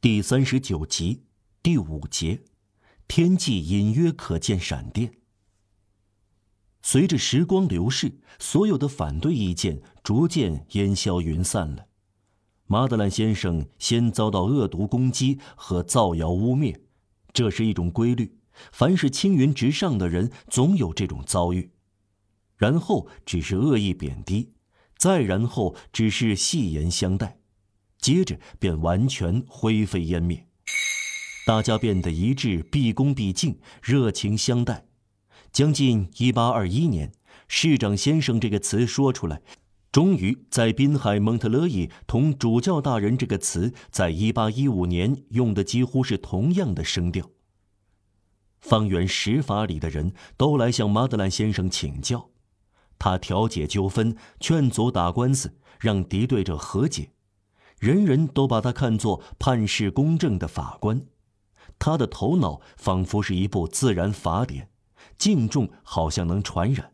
第三十九集第五节，天际隐约可见闪电。随着时光流逝，所有的反对意见逐渐烟消云散了。马德兰先生先遭到恶毒攻击和造谣污蔑，这是一种规律。凡是青云直上的人，总有这种遭遇。然后只是恶意贬低，再然后只是戏言相待。接着便完全灰飞烟灭，大家变得一致，毕恭毕敬，热情相待。将近一八二一年，“市长先生”这个词说出来，终于在滨海蒙特勒伊同“主教大人”这个词，在一八一五年用的几乎是同样的声调。方圆十法里的人都来向马德兰先生请教，他调解纠纷，劝阻打官司，让敌对者和解。人人都把他看作判事公正的法官，他的头脑仿佛是一部自然法典，敬重好像能传染，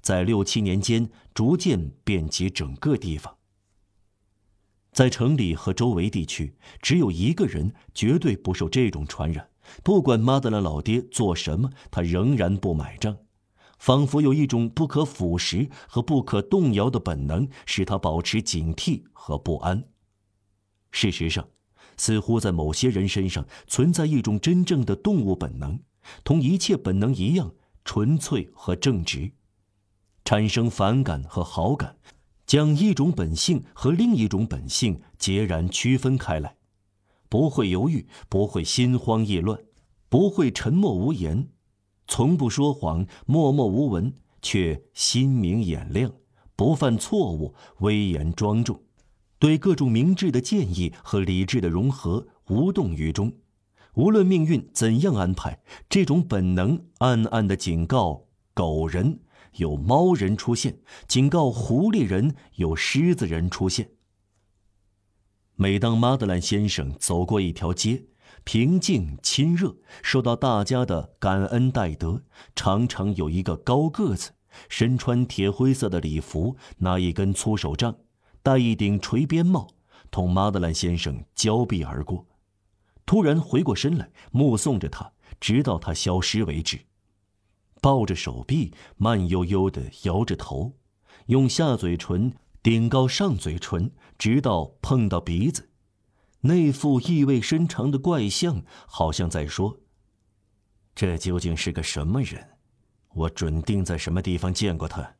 在六七年间逐渐遍及整个地方。在城里和周围地区，只有一个人绝对不受这种传染，不管马德兰老爹做什么，他仍然不买账，仿佛有一种不可腐蚀和不可动摇的本能，使他保持警惕和不安。事实上，似乎在某些人身上存在一种真正的动物本能，同一切本能一样纯粹和正直，产生反感和好感，将一种本性和另一种本性截然区分开来，不会犹豫，不会心慌意乱，不会沉默无言，从不说谎，默默无闻，却心明眼亮，不犯错误，威严庄重。对各种明智的建议和理智的融合无动于衷，无论命运怎样安排，这种本能暗暗的警告狗人有猫人出现，警告狐狸人有狮子人出现。每当马德兰先生走过一条街，平静亲热，受到大家的感恩戴德，常常有一个高个子，身穿铁灰色的礼服，拿一根粗手杖。戴一顶垂边帽，同马德兰先生交臂而过，突然回过身来，目送着他，直到他消失为止。抱着手臂，慢悠悠地摇着头，用下嘴唇顶高上嘴唇，直到碰到鼻子。那副意味深长的怪相，好像在说：“这究竟是个什么人？我准定在什么地方见过他。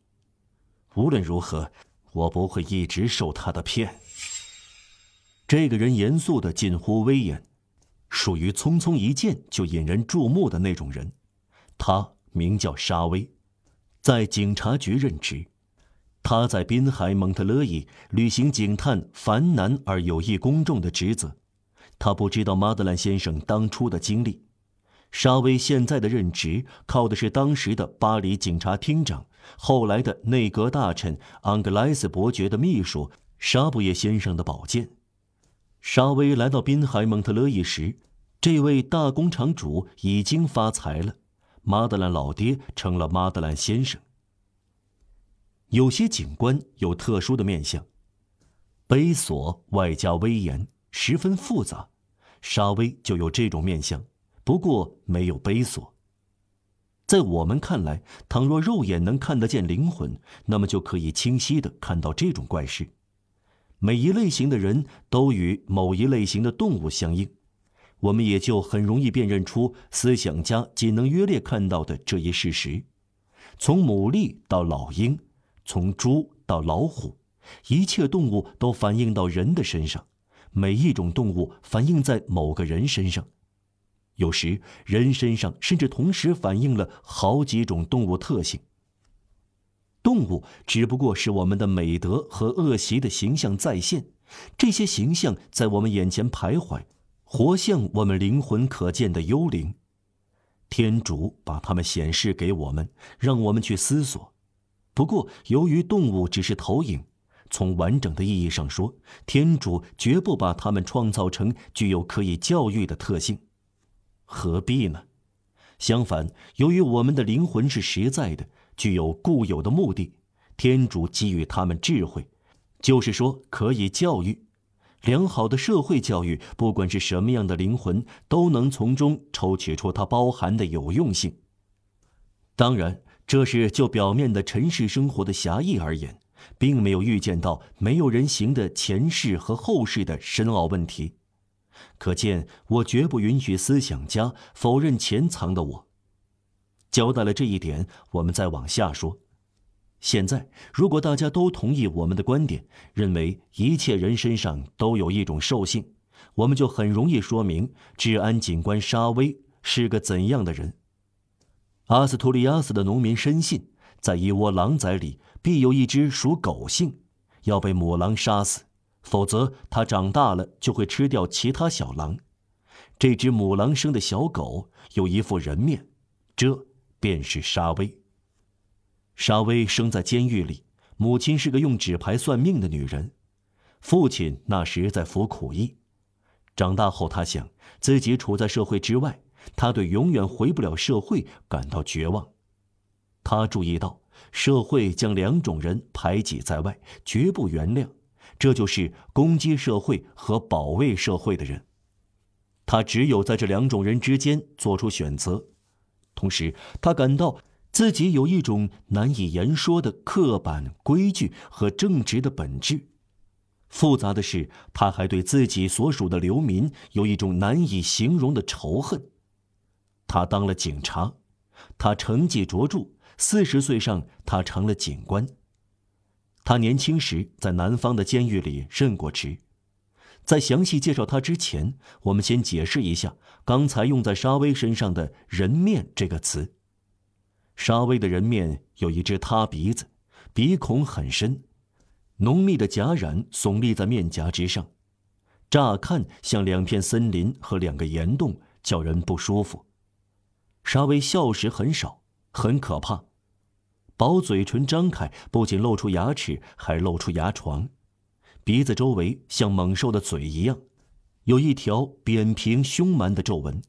无论如何。”我不会一直受他的骗。这个人严肃的近乎威严，属于匆匆一见就引人注目的那种人。他名叫沙威，在警察局任职。他在滨海蒙特勒伊履行警探繁难而有益公众的职责。他不知道马德兰先生当初的经历。沙威现在的任职靠的是当时的巴黎警察厅长。后来的内阁大臣昂格莱斯伯爵的秘书沙布耶先生的宝剑。沙威来到滨海蒙特勒伊时，这位大工厂主已经发财了，马德兰老爹成了马德兰先生。有些警官有特殊的面相，猥琐外加威严，十分复杂。沙威就有这种面相，不过没有悲锁。在我们看来，倘若肉眼能看得见灵魂，那么就可以清晰地看到这种怪事。每一类型的人都与某一类型的动物相应，我们也就很容易辨认出思想家仅能约略看到的这一事实。从牡蛎到老鹰，从猪到老虎，一切动物都反映到人的身上，每一种动物反映在某个人身上。有时，人身上甚至同时反映了好几种动物特性。动物只不过是我们的美德和恶习的形象再现，这些形象在我们眼前徘徊，活像我们灵魂可见的幽灵。天主把它们显示给我们，让我们去思索。不过，由于动物只是投影，从完整的意义上说，天主绝不把它们创造成具有可以教育的特性。何必呢？相反，由于我们的灵魂是实在的，具有固有的目的，天主给予他们智慧，就是说可以教育。良好的社会教育，不管是什么样的灵魂，都能从中抽取出它包含的有用性。当然，这是就表面的尘世生活的狭义而言，并没有预见到没有人行的前世和后世的深奥问题。可见，我绝不允许思想家否认潜藏的我。交代了这一点，我们再往下说。现在，如果大家都同意我们的观点，认为一切人身上都有一种兽性，我们就很容易说明治安警官沙威是个怎样的人。阿斯图里亚斯的农民深信，在一窝狼崽里必有一只属狗性，要被母狼杀死，否则它长大了就会吃掉其他小狼。这只母狼生的小狗有一副人面，这便是沙威。沙威生在监狱里，母亲是个用纸牌算命的女人，父亲那时在服苦役。长大后，他想自己处在社会之外，他对永远回不了社会感到绝望。他注意到社会将两种人排挤在外，绝不原谅，这就是攻击社会和保卫社会的人。他只有在这两种人之间做出选择，同时他感到。自己有一种难以言说的刻板规矩和正直的本质。复杂的是，他还对自己所属的流民有一种难以形容的仇恨。他当了警察，他成绩卓著，四十岁上他成了警官。他年轻时在南方的监狱里任过职。在详细介绍他之前，我们先解释一下刚才用在沙威身上的人面这个词。沙威的人面有一只塌鼻子，鼻孔很深，浓密的颊染耸立在面颊之上，乍看像两片森林和两个岩洞，叫人不舒服。沙威笑时很少，很可怕，薄嘴唇张开，不仅露出牙齿，还露出牙床，鼻子周围像猛兽的嘴一样，有一条扁平凶蛮的皱纹。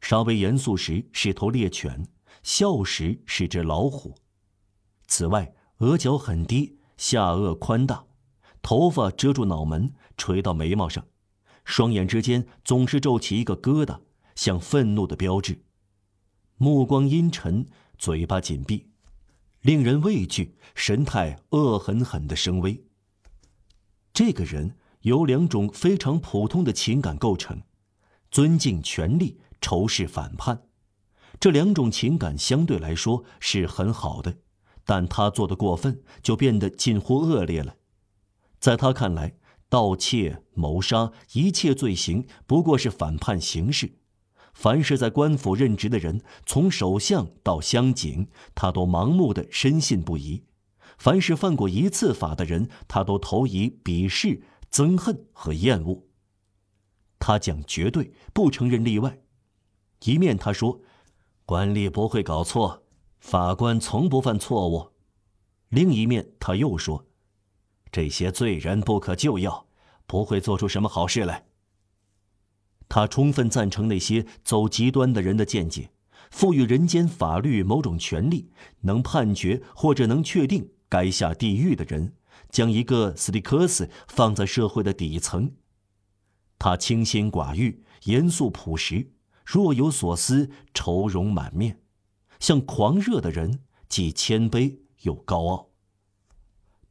稍微严肃时是头猎犬。笑时是只老虎。此外，额角很低，下颚宽大，头发遮住脑门，垂到眉毛上，双眼之间总是皱起一个疙瘩，像愤怒的标志。目光阴沉，嘴巴紧闭，令人畏惧，神态恶狠狠的声威。这个人由两种非常普通的情感构成：尊敬权力，仇视反叛。这两种情感相对来说是很好的，但他做的过分，就变得近乎恶劣了。在他看来，盗窃、谋杀一切罪行不过是反叛形式。凡是在官府任职的人，从首相到乡警，他都盲目的深信不疑；凡是犯过一次法的人，他都投以鄙视、憎恨和厌恶。他讲绝对，不承认例外。一面他说。官吏不会搞错，法官从不犯错误。另一面，他又说：“这些罪人不可救药，不会做出什么好事来。”他充分赞成那些走极端的人的见解，赋予人间法律某种权利，能判决或者能确定该下地狱的人，将一个斯蒂克斯放在社会的底层。他清心寡欲，严肃朴实。若有所思，愁容满面，像狂热的人，既谦卑又高傲。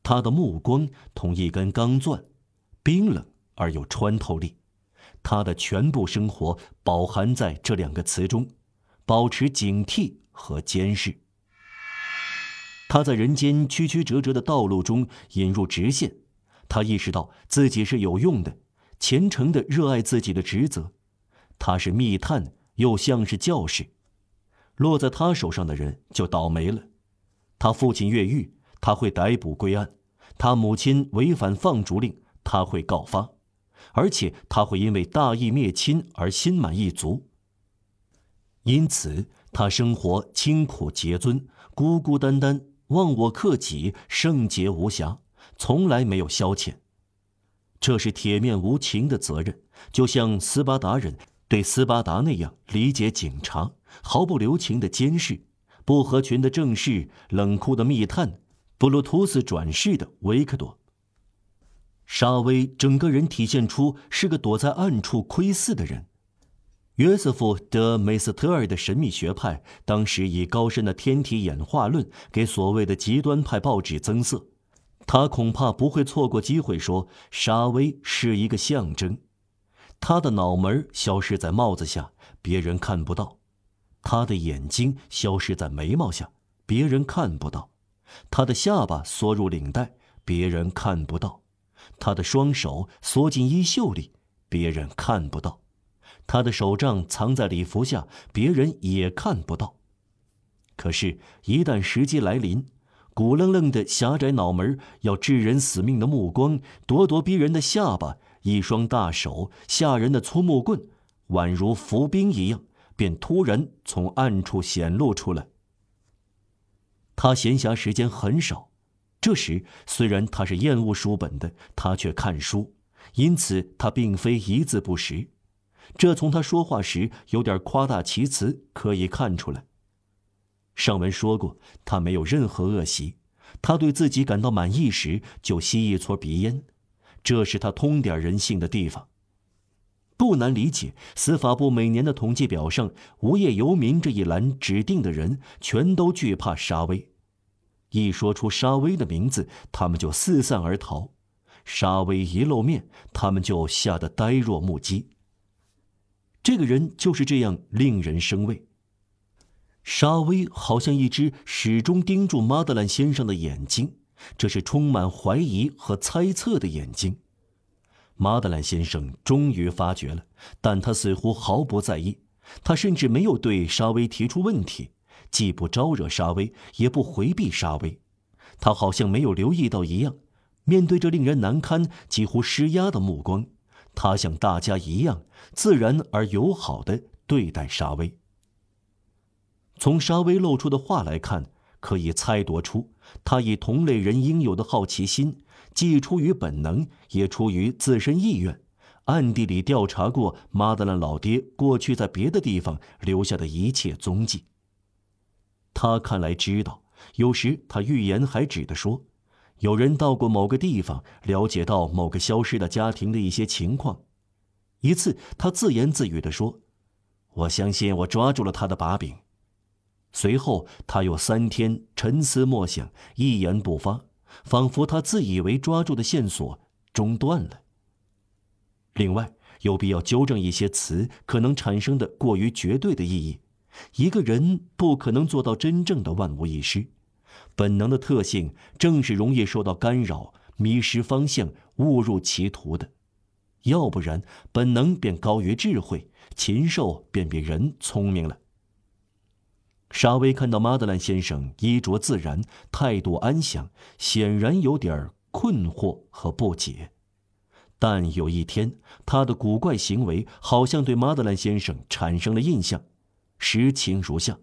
他的目光同一根钢钻，冰冷而又穿透力。他的全部生活饱含在这两个词中：保持警惕和监视。他在人间曲曲折折的道路中引入直线。他意识到自己是有用的，虔诚的热爱自己的职责。他是密探，又像是教士，落在他手上的人就倒霉了。他父亲越狱，他会逮捕归案；他母亲违反放逐令，他会告发，而且他会因为大义灭亲而心满意足。因此，他生活清苦节尊，孤孤单单，忘我克己，圣洁无瑕，从来没有消遣。这是铁面无情的责任，就像斯巴达人。对斯巴达那样理解警察，毫不留情的监视，不合群的正士，冷酷的密探，布鲁图斯转世的维克多。沙威整个人体现出是个躲在暗处窥伺的人。约瑟夫·德·梅斯特尔的神秘学派当时以高深的天体演化论给所谓的极端派报纸增色，他恐怕不会错过机会说沙威是一个象征。他的脑门消失在帽子下，别人看不到；他的眼睛消失在眉毛下，别人看不到；他的下巴缩入领带，别人看不到；他的双手缩进衣袖里，别人看不到；他的手杖藏在礼服下，别人也看不到。可是，一旦时机来临，骨愣愣的狭窄脑门要致人死命的目光，咄咄逼人的下巴。一双大手，吓人的粗木棍，宛如伏兵一样，便突然从暗处显露出来。他闲暇时间很少，这时虽然他是厌恶书本的，他却看书，因此他并非一字不识。这从他说话时有点夸大其词可以看出来。上文说过，他没有任何恶习，他对自己感到满意时就吸一撮鼻烟。这是他通点人性的地方。不难理解，司法部每年的统计表上，无业游民这一栏指定的人，全都惧怕沙威。一说出沙威的名字，他们就四散而逃；沙威一露面，他们就吓得呆若木鸡。这个人就是这样令人生畏。沙威好像一只始终盯住马德兰先生的眼睛。这是充满怀疑和猜测的眼睛。马德兰先生终于发觉了，但他似乎毫不在意。他甚至没有对沙威提出问题，既不招惹沙威，也不回避沙威。他好像没有留意到一样。面对这令人难堪、几乎施压的目光，他像大家一样自然而友好的对待沙威。从沙威露出的话来看。可以猜度出，他以同类人应有的好奇心，既出于本能，也出于自身意愿，暗地里调查过马德兰老爹过去在别的地方留下的一切踪迹。他看来知道，有时他预言还指的说，有人到过某个地方，了解到某个消失的家庭的一些情况。一次，他自言自语的说：“我相信我抓住了他的把柄。”随后，他又三天沉思默想，一言不发，仿佛他自以为抓住的线索中断了。另外，有必要纠正一些词可能产生的过于绝对的意义。一个人不可能做到真正的万无一失，本能的特性正是容易受到干扰、迷失方向、误入歧途的。要不然，本能便高于智慧，禽兽便比人聪明了。沙威看到马德兰先生衣着自然，态度安详，显然有点困惑和不解。但有一天，他的古怪行为好像对马德兰先生产生了印象。实情如下：